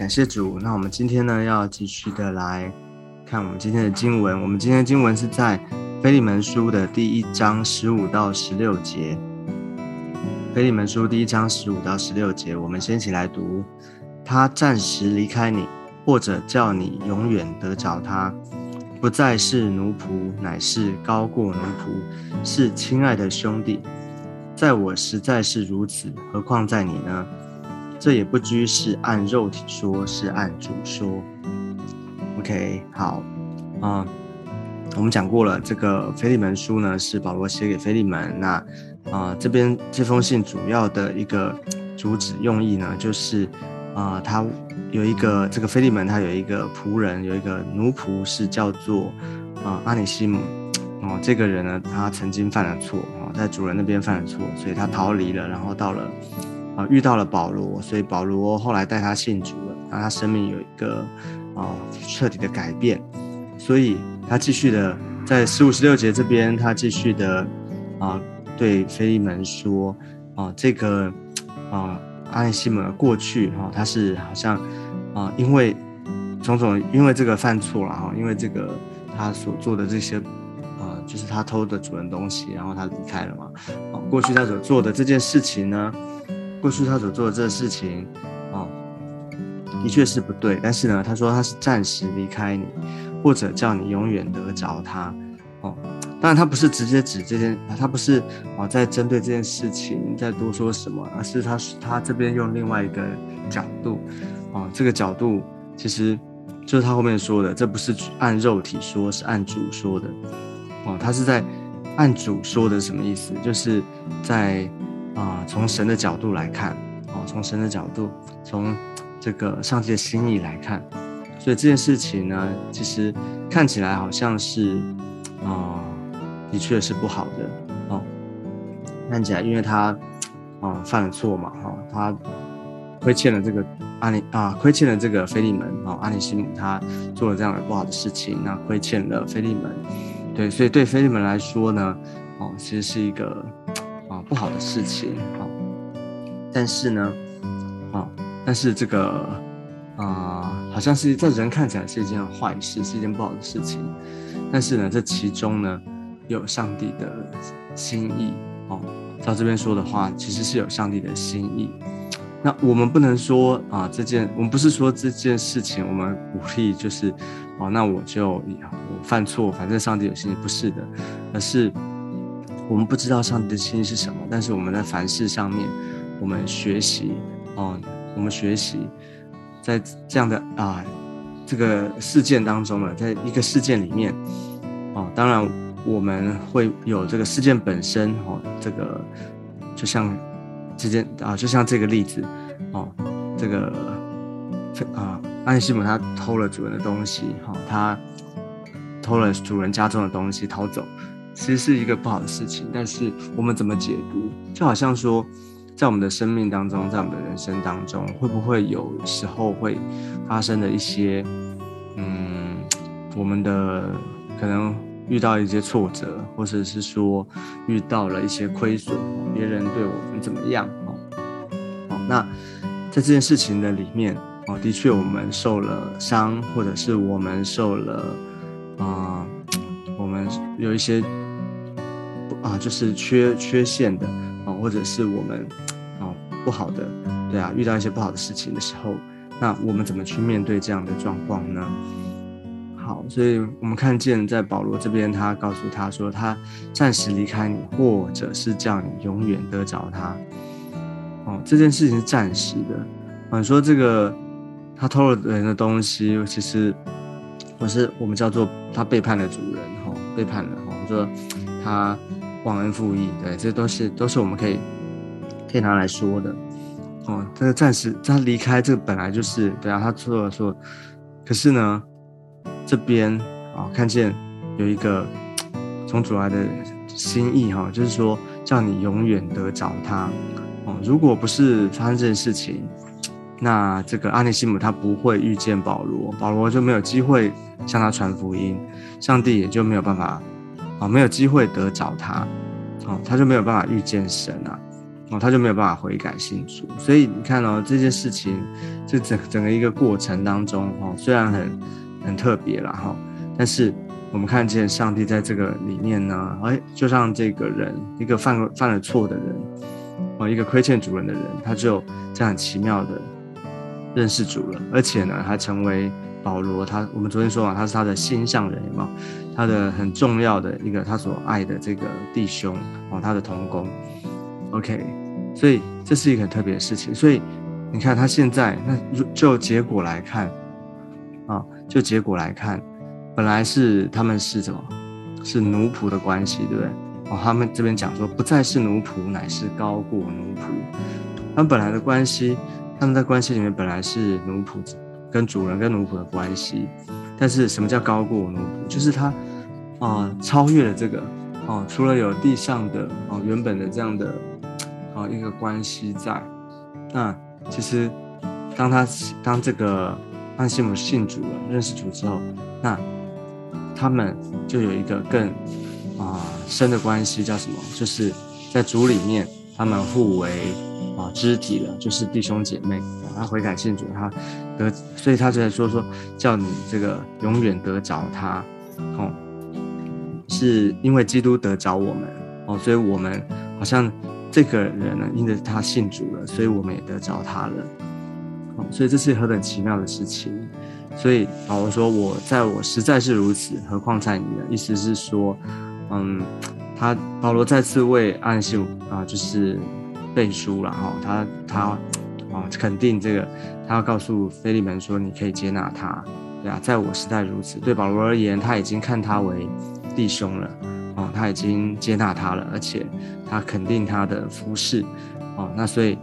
感谢主。那我们今天呢，要继续的来看我们今天的经文。我们今天的经文是在腓利门书的第一章十五到十六节。腓利门书第一章十五到十六节，我们先一起来读：他暂时离开你，或者叫你永远得着他，不再是奴仆，乃是高过奴仆，是亲爱的兄弟。在我实在是如此，何况在你呢？这也不拘是按肉体说，是按主说。OK，好，啊，我们讲过了，这个腓利门书呢是保罗写给腓利门。那啊，这边这封信主要的一个主旨用意呢，就是啊，他有一个这个腓利门，他有一个仆人，有一个奴仆是叫做啊阿里西姆。哦，这个人呢，他曾经犯了错，哦，在主人那边犯了错，所以他逃离了，然后到了。遇到了保罗，所以保罗后来带他信主了，那他生命有一个啊彻底的改变，所以他继续的在十五十六节这边，他继续的啊对菲利门说啊这个啊阿西门过去哈他是好像啊因为种种因为这个犯错了哈，因为这个他所做的这些啊就是他偷的主人东西，然后他离开了嘛，啊过去他所做的这件事情呢。过去他所做的这个事情，哦，的确是不对。但是呢，他说他是暂时离开你，或者叫你永远得着他，哦。当然，他不是直接指这件，他不是哦在针对这件事情在多说什么，而是他他这边用另外一个角度，哦，这个角度其实就是他后面说的，这不是按肉体说，是按主说的，哦，他是在按主说的什么意思？就是在。啊，从神的角度来看，哦，从神的角度，从这个上帝的心意来看，所以这件事情呢，其实看起来好像是，啊，的确是不好的，哦，看起来，因为他，啊，犯了错嘛，哈，他亏欠了这个阿尼啊，亏欠了这个菲利门，哦，阿尼西姆他做了这样的不好的事情，那亏欠了菲利门，对，所以对菲利门来说呢，哦，其实是一个。不好的事情，好，但是呢，啊，但是这个啊，好像是在人看起来是一件坏事，是一件不好的事情，但是呢，这其中呢，有上帝的心意，哦，照这边说的话，其实是有上帝的心意。那我们不能说啊，这件我们不是说这件事情，我们鼓励就是，哦，那我就我犯错，反正上帝有心意，不是的，而是。我们不知道上帝的心意是什么，但是我们在凡事上面，我们学习哦，我们学习在这样的啊这个事件当中呢，在一个事件里面哦，当然我们会有这个事件本身哦，这个就像之间啊，就像这个例子哦，这个啊，安西姆他偷了主人的东西哈，他偷了主人家中的东西逃走。其实是一个不好的事情，但是我们怎么解读？就好像说，在我们的生命当中，在我们的人生当中，会不会有时候会发生的一些，嗯，我们的可能遇到一些挫折，或者是说遇到了一些亏损，别人对我们怎么样？哦，哦，那在这件事情的里面，哦，的确我们受了伤，或者是我们受了，啊，我们有一些。啊，就是缺缺陷的啊，或者是我们啊不好的，对啊，遇到一些不好的事情的时候，那我们怎么去面对这样的状况呢？好，所以我们看见在保罗这边，他告诉他说，他暂时离开你，或者是叫你永远得着他。哦，这件事情是暂时的。啊，说这个他偷了人的东西，其实我是我们叫做他背叛了主人，哈，背叛了，哈，说他。忘恩负义，对，这都是都是我们可以可以拿来说的，哦，这个暂时他离开，这个本来就是对啊，他错了错，可是呢，这边啊看见有一个从主来的心意哈，就是说叫你永远得找他，哦，如果不是发生这件事情，那这个阿尼西姆他不会遇见保罗，保罗就没有机会向他传福音，上帝也就没有办法。啊，没有机会得着他，哦，他就没有办法遇见神啊，哦，他就没有办法悔改信主。所以你看哦，这件事情这整整个一个过程当中哦，虽然很很特别了哈，但是我们看见上帝在这个里面呢，哎，就让这个人一个犯犯了错的人哦，一个亏欠主人的人，他就这样奇妙的认识主了，而且呢，还成为保罗他我们昨天说嘛，他是他的心上人嘛，他的很重要的一个他所爱的这个弟兄哦，他的同工。OK，所以这是一个很特别的事情。所以你看他现在，那就结果来看，啊，就结果来看，本来是他们是什么？是奴仆的关系，对不对？哦，他们这边讲说，不再是奴仆，乃是高过奴仆。他们本来的关系，他们在关系里面本来是奴仆跟主人跟奴仆的关系，但是什么叫高过奴仆？就是他啊，超越了这个哦，除了有地上的哦原本的这样的。哦，一个关系在，那其实当他当这个安西姆信主了，认识主之后，那他们就有一个更啊深的关系，叫什么？就是在主里面，他们互为啊肢体了，就是弟兄姐妹。他悔改信主，他得，所以他就在说说，叫你这个永远得着他，哦，是因为基督得着我们，哦，所以我们好像。这个人呢，因着他信主了，所以我们也得着他了。哦，所以这是何等奇妙的事情。所以保罗说：“我在我实在是如此，何况在你呢？”意思是说，嗯，他保罗再次为安息啊，就是背书了哈。他他啊，肯定这个，他要告诉菲利门说：“你可以接纳他，对啊，在我时代如此。”对保罗而言，他已经看他为弟兄了。哦，他已经接纳他了，而且他肯定他的服饰，哦，那所以，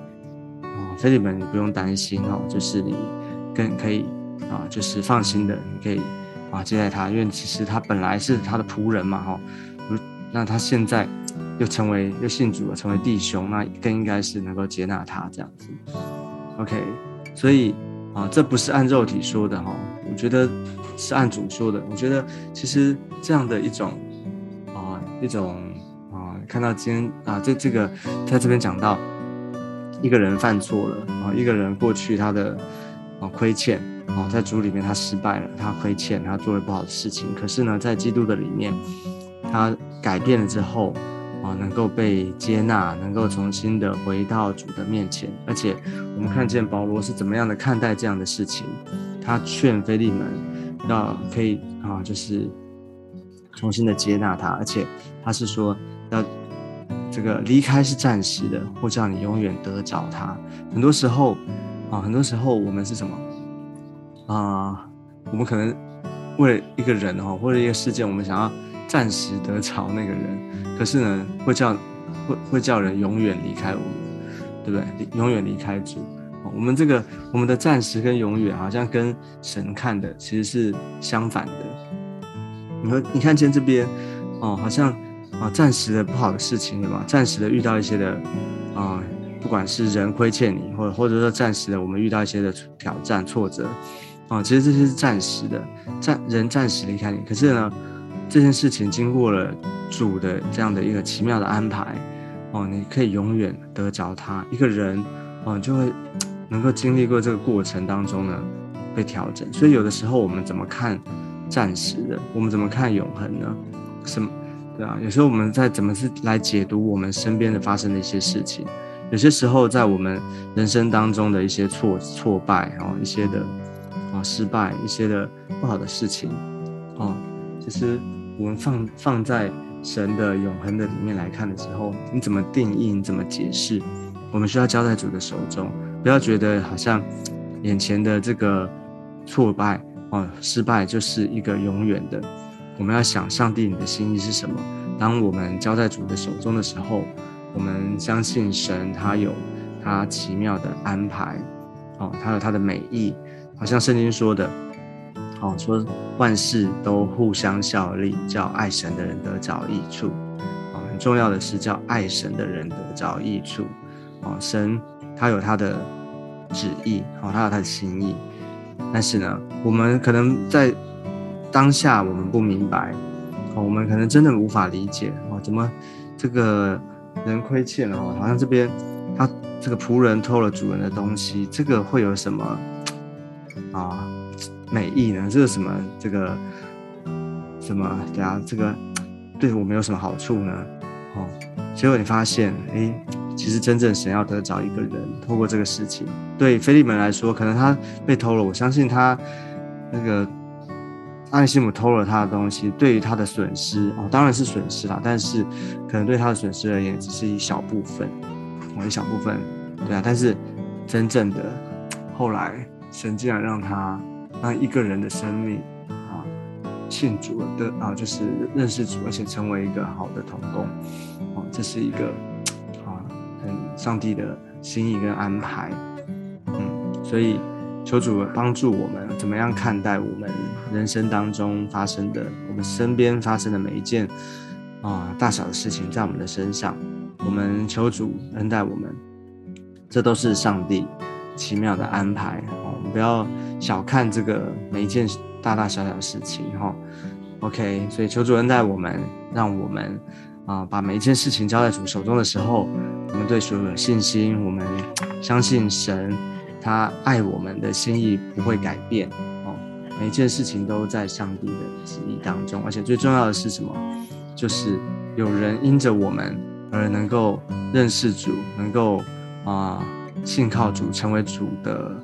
哦，菲利门你不用担心哦，就是你更可以啊，就是放心的，你可以啊接待他，因为其实他本来是他的仆人嘛，哈，那他现在又成为又信主了，成为弟兄，那更应该是能够接纳他这样子。OK，所以啊，这不是按肉体说的哈，我觉得是按主说的。我觉得其实这样的一种啊。一种啊，看到今天啊，这这个在这边讲到一个人犯错了啊，一个人过去他的啊亏欠啊，在主里面他失败了，他亏欠，他做了不好的事情。可是呢，在基督的里面，他改变了之后啊，能够被接纳，能够重新的回到主的面前。而且我们看见保罗是怎么样的看待这样的事情，他劝菲利门要可以啊，就是。重新的接纳他，而且他是说要这个离开是暂时的，或叫你永远得着他。很多时候啊，很多时候我们是什么啊？我们可能为了一个人哈，或者一个事件，我们想要暂时得着那个人，可是呢，会叫会会叫人永远离开我们，对不对？永远离开主。我们这个我们的暂时跟永远，好像跟神看的其实是相反的。你说，你看见这边，哦，好像啊，暂时的不好的事情，对吧？暂时的遇到一些的，啊，不管是人亏欠你，或者或者说暂时的我们遇到一些的挑战、挫折，啊，其实这些是暂时的，暂人暂时离开你。可是呢，这件事情经过了主的这样的一个奇妙的安排，哦，你可以永远得着他。一个人，哦，就会 能够经历过这个过程当中呢，被调整。所以有的时候我们怎么看？暂时的，我们怎么看永恒呢？什么？对啊，有时候我们在怎么是来解读我们身边的发生的一些事情？有些时候在我们人生当中的一些挫挫败哦，一些的啊失败，一些的不好的事情哦，其实我们放放在神的永恒的里面来看的时候，你怎么定义？你怎么解释？我们需要交在主的手中，不要觉得好像眼前的这个挫败。哦，失败就是一个永远的。我们要想上帝你的心意是什么？当我们交在主的手中的时候，我们相信神他有他奇妙的安排，哦，他有他的美意。好像圣经说的，哦，说万事都互相效力，叫爱神的人得着益处。哦，很重要的是叫爱神的人得着益处。哦，神他有他的旨意，哦，他有他的心意。但是呢，我们可能在当下我们不明白，哦，我们可能真的无法理解哦，怎么这个人亏欠了哦，好像这边他这个仆人偷了主人的东西，这个会有什么啊美意呢？这个什么这个什么对啊？这个对我们有什么好处呢？哦，结果你发现，哎，其实真正神要得着一个人，透过这个事情，对菲利门来说，可能他被偷了，我相信他那个。安西姆偷了他的东西，对于他的损失哦，当然是损失啦。但是，可能对他的损失而言，只是一小部分，一小部分，对啊。但是，真正的后来，神竟然让他让一个人的生命啊，信主的啊，就是认识主，而且成为一个好的童工哦，这是一个啊，很上帝的心意跟安排，嗯，所以。求主帮助我们，怎么样看待我们人生当中发生的、我们身边发生的每一件啊大小的事情，在我们的身上，我们求主恩待我们，这都是上帝奇妙的安排。不要小看这个每一件大大小小的事情哈。OK，所以求主恩待我们，让我们啊把每一件事情交在主手中的时候，我们对主有信心，我们相信神。他爱我们的心意不会改变哦，每一件事情都在上帝的旨意当中，而且最重要的是什么？就是有人因着我们而能够认识主，能够啊信靠主，成为主的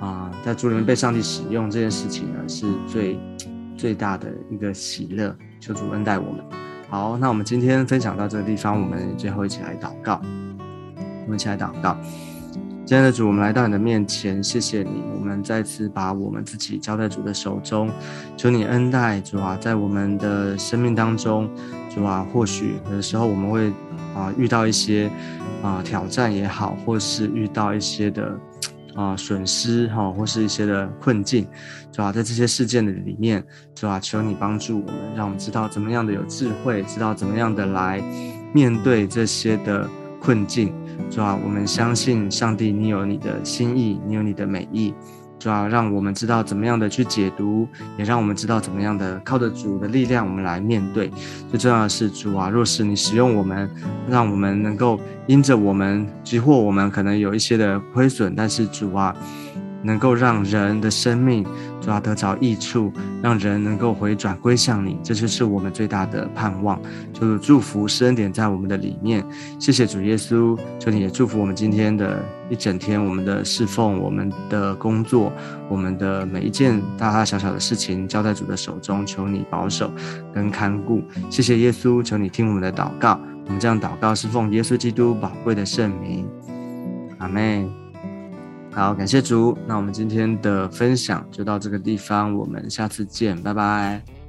啊，在主里面被上帝使用这件事情呢，是最最大的一个喜乐。求主恩待我们。好，那我们今天分享到这个地方，我们最后一起来祷告，我们一起来祷告。亲爱的主，我们来到你的面前，谢谢你。我们再次把我们自己交在主的手中，求你恩待主啊，在我们的生命当中，主啊，或许有时候我们会啊遇到一些啊挑战也好，或是遇到一些的啊损失哈，或是一些的困境，主啊，在这些事件的里面，主啊，求你帮助我们，让我们知道怎么样的有智慧，知道怎么样的来面对这些的困境。主啊，我们相信上帝，你有你的心意，你有你的美意。主要，让我们知道怎么样的去解读，也让我们知道怎么样的靠着主的力量，我们来面对。最重要的是，主啊，若是你使用我们，让我们能够因着我们，即或我们可能有一些的亏损，但是主啊。能够让人的生命主要得着益处，让人能够回转归向你，这就是我们最大的盼望。就是祝福施恩点在我们的里面。谢谢主耶稣，求你也祝福我们今天的一整天，我们的侍奉，我们的工作，我们的每一件大大小小的事情交在主的手中，求你保守跟看顾。谢谢耶稣，求你听我们的祷告。我们这样祷告是奉耶稣基督宝贵的圣名。阿门。好，感谢主。那我们今天的分享就到这个地方，我们下次见，拜拜。